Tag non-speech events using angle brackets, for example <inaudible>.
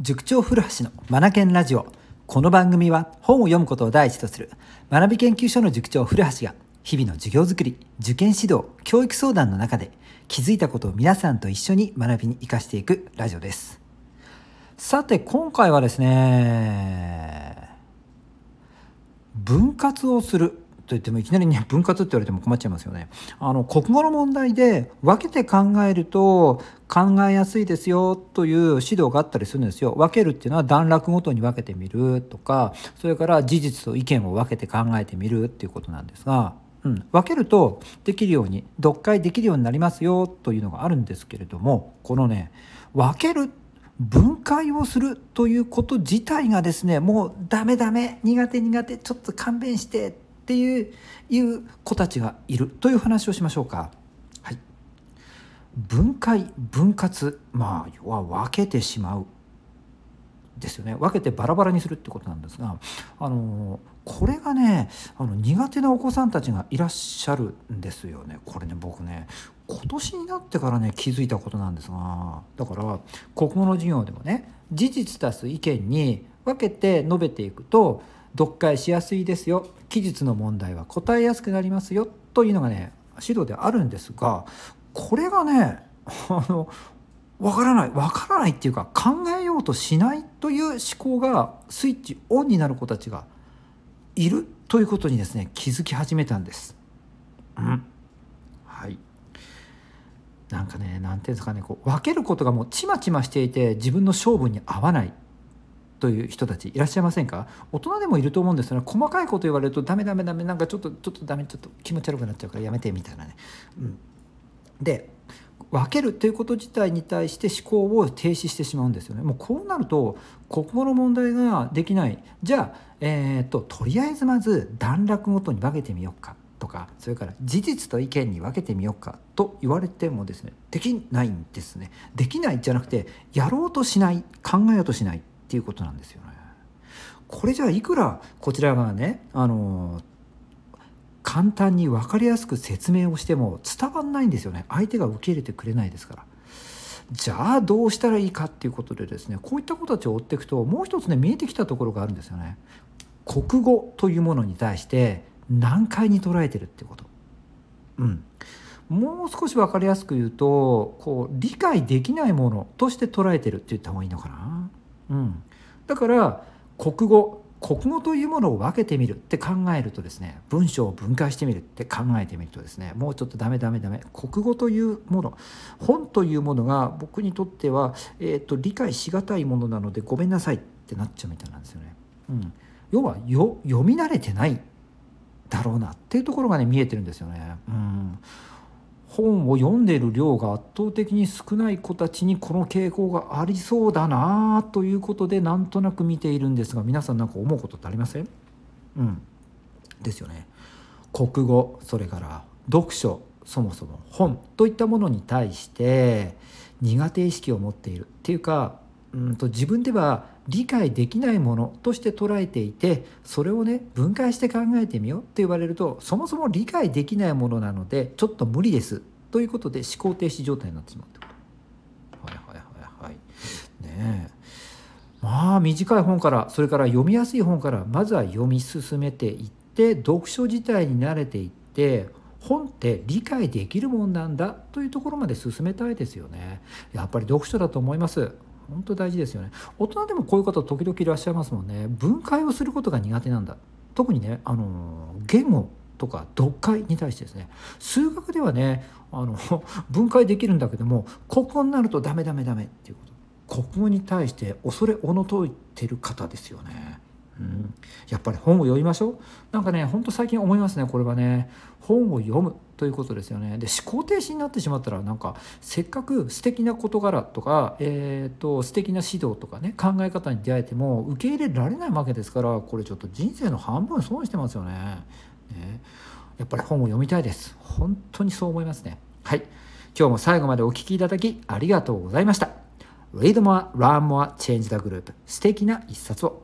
塾長古橋のマナケンラジオ。この番組は本を読むことを第一とする。学び研究所の塾長古橋が日々の授業づくり受験指導教育相談の中で気づいたことを皆さんと一緒に学びに生かしていくラジオです。さて今回はですね分割をする。と言ってもいきなりね <laughs> 分割って言われても困っちゃいますよね。あの国語の問題で分けて考えると考えやすいですよという指導があったりするんですよ。分けるっていうのは段落ごとに分けてみるとかそれから事実と意見を分けて考えてみるっていうことなんですが。うん、分けるとできるように読解できるようになりますよというのがあるんですけれどもこのね分ける分解をするということ自体がですねもうダメダメ苦手苦手ちょっと勘弁してっていういう子たちがいるという話をしましょうか。はい、分解分割。まあ要は分けてしまうですよね。分けてバラバラにするってことなんですがあのこれがねあの苦手なお子さんたちがいらっしゃるんですよね。これね僕ね今年になってからね気づいたことなんですがだから国語の授業でもね事実足す意見に分けて述べていくと読解しやすいですよ。記述の問題は答えやすくなりますよというのがね指導であるんですがこれがねあのわからないわからないっていうか考えようとしないという思考がスイッチオンになる子たちがいるということにですね気づき始めたんです。うん、はい。なんかね何ていうんですかねこう分けることがもうちまちましていて自分の勝負に合わない。という人たちいらっしゃいませんか？大人でもいると思うんですよね。細かいこと言われるとダメダメダメなんかちょっとちょっとダメちょっと気持ち悪くなっちゃうからやめてみたいなね。うん、で分けるということ自体に対して思考を停止してしまうんですよね。もうこうなると国語の問題ができない。じゃあ、えーと、とりあえずまず段落ごとに分けてみようか。とかそれから事実と意見に分けてみようか。と言われてもですねできないんですね。できないじゃなくてやろうとしない考えようとしない。っていうことなんですよね。これじゃあいくらこちらがねあの簡単に分かりやすく説明をしても伝わんないんですよね相手が受け入れてくれないですから。じゃあどうしたらいいかっていうことでですねこういった子たちを追っていくともう一つね見えてきたところがあるんですよね。国語というものに対して難解に捉えてるってこと。うん、もう少し分かりやすく言うとこう理解できないものとして捉えてるって言った方がいいのかな。うん、だから国語国語というものを分けてみるって考えるとですね文章を分解してみるって考えてみるとですねもうちょっとダメダメダメ国語というもの本というものが僕にとっては、えーと、理解しがたいものなのでごめんなさいってなっちゃうみたいなんですよね。うん、要は読み慣れてないだろうなっていうところがね見えてるんですよね。うん本を読んでいる量が圧倒的に少ない子たちにこの傾向がありそうだなということでなんとなく見ているんですが皆さん何か思うことってありません？うんですよね。国語それから読書そもそも本といったものに対して苦手意識を持っているっていうかうんと自分では理解できないものとして捉えていてそれをね分解して考えてみようって言われるとそもそも理解できないものなのでちょっと無理ですということで思考停止状態になってしまうってこと。はいはいはいはい。ねえ。まあ短い本からそれから読みやすい本からまずは読み進めていって読書自体に慣れていって本って理解できるもんなんだというところまで進めたいですよね。やっぱり読書だと思います。本当大事ですよね。大人でもこういう方時々いらっしゃいますもんね。分解をすることが苦手なんだ。特にねあの言語とか読解に対してですね。数学ではねあの分解できるんだけども国語になるとダメダメダメっていうこと。国語に対して恐れおのといてる方ですよね。うん、やっぱり本を読みましょう。なんかねほんと最近思いますねこれはね。本を読む。ということですよね。で思考停止になってしまったらなんかせっかく素敵な事柄とか、えーと、素敵な指導とかね考え方に出会えても受け入れられないわけですからこれちょっと人生の半分損してますよね。ね。やっぱり本を読みたいです。本当にそう思いますね。はい。今日も最後までお聴きいただきありがとうございました。Read more, learn more, change the group 素敵な一冊を。